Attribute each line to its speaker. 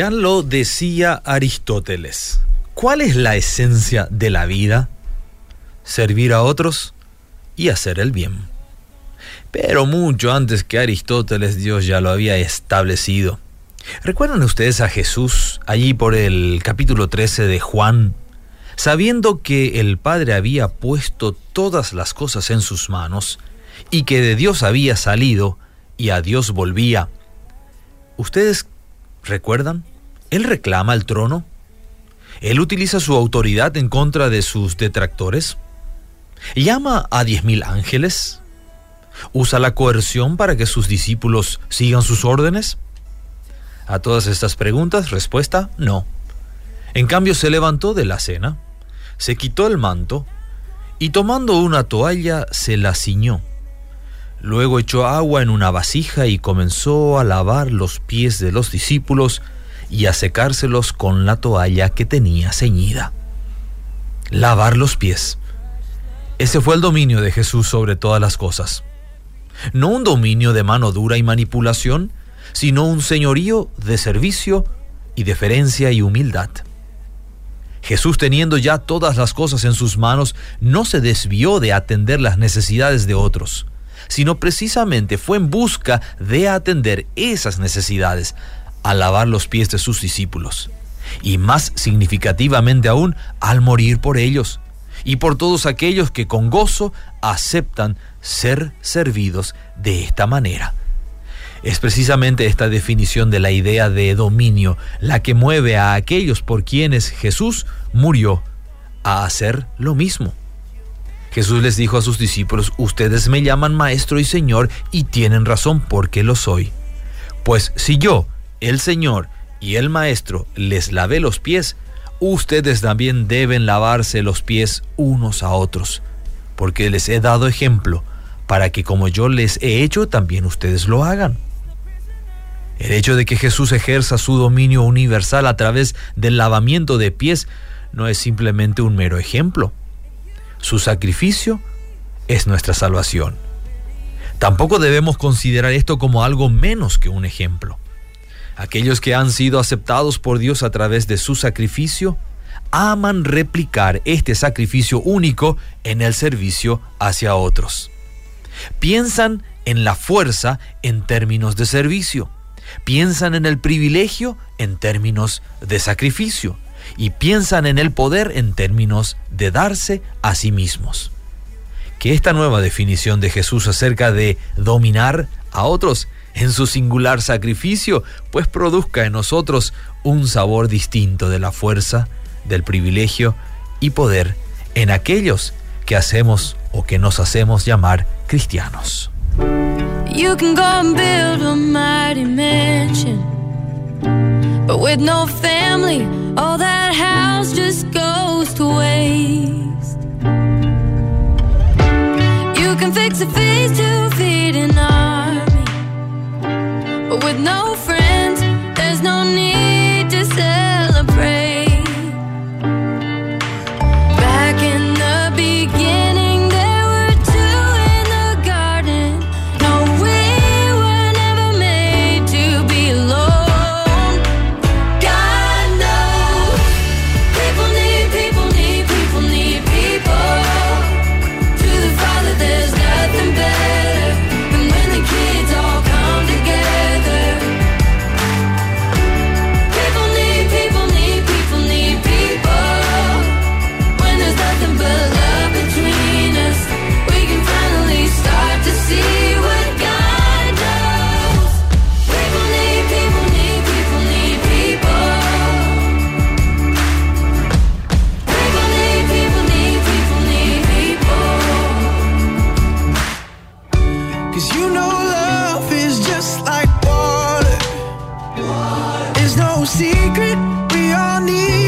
Speaker 1: Ya lo decía Aristóteles. ¿Cuál es la esencia de la vida? Servir a otros y hacer el bien. Pero mucho antes que Aristóteles Dios ya lo había establecido. ¿Recuerdan ustedes a Jesús allí por el capítulo 13 de Juan? Sabiendo que el Padre había puesto todas las cosas en sus manos y que de Dios había salido y a Dios volvía. ¿Ustedes recuerdan? Él reclama el trono. Él utiliza su autoridad en contra de sus detractores. Llama a diez mil ángeles. Usa la coerción para que sus discípulos sigan sus órdenes. A todas estas preguntas, respuesta, no. En cambio, se levantó de la cena, se quitó el manto y tomando una toalla se la ciñó. Luego echó agua en una vasija y comenzó a lavar los pies de los discípulos y a secárselos con la toalla que tenía ceñida. Lavar los pies. Ese fue el dominio de Jesús sobre todas las cosas. No un dominio de mano dura y manipulación, sino un señorío de servicio y deferencia y humildad. Jesús teniendo ya todas las cosas en sus manos, no se desvió de atender las necesidades de otros, sino precisamente fue en busca de atender esas necesidades, al lavar los pies de sus discípulos, y más significativamente aún al morir por ellos, y por todos aquellos que con gozo aceptan ser servidos de esta manera. Es precisamente esta definición de la idea de dominio la que mueve a aquellos por quienes Jesús murió a hacer lo mismo. Jesús les dijo a sus discípulos, ustedes me llaman maestro y señor y tienen razón porque lo soy. Pues si yo, el Señor y el Maestro, les lavé los pies, ustedes también deben lavarse los pies unos a otros, porque les he dado ejemplo para que como yo les he hecho, también ustedes lo hagan. El hecho de que Jesús ejerza su dominio universal a través del lavamiento de pies no es simplemente un mero ejemplo. Su sacrificio es nuestra salvación. Tampoco debemos considerar esto como algo menos que un ejemplo. Aquellos que han sido aceptados por Dios a través de su sacrificio aman replicar este sacrificio único en el servicio hacia otros. Piensan en la fuerza en términos de servicio piensan en el privilegio en términos de sacrificio y piensan en el poder en términos de darse a sí mismos. Que esta nueva definición de Jesús acerca de dominar a otros en su singular sacrificio, pues produzca en nosotros un sabor distinto de la fuerza, del privilegio y poder en aquellos que hacemos o que nos hacemos llamar cristianos.
Speaker 2: You can go and build a mighty mansion. But with no family, all that house just goes to waste. You can fix a face to feed an army. But with no friends, there's no need
Speaker 3: I need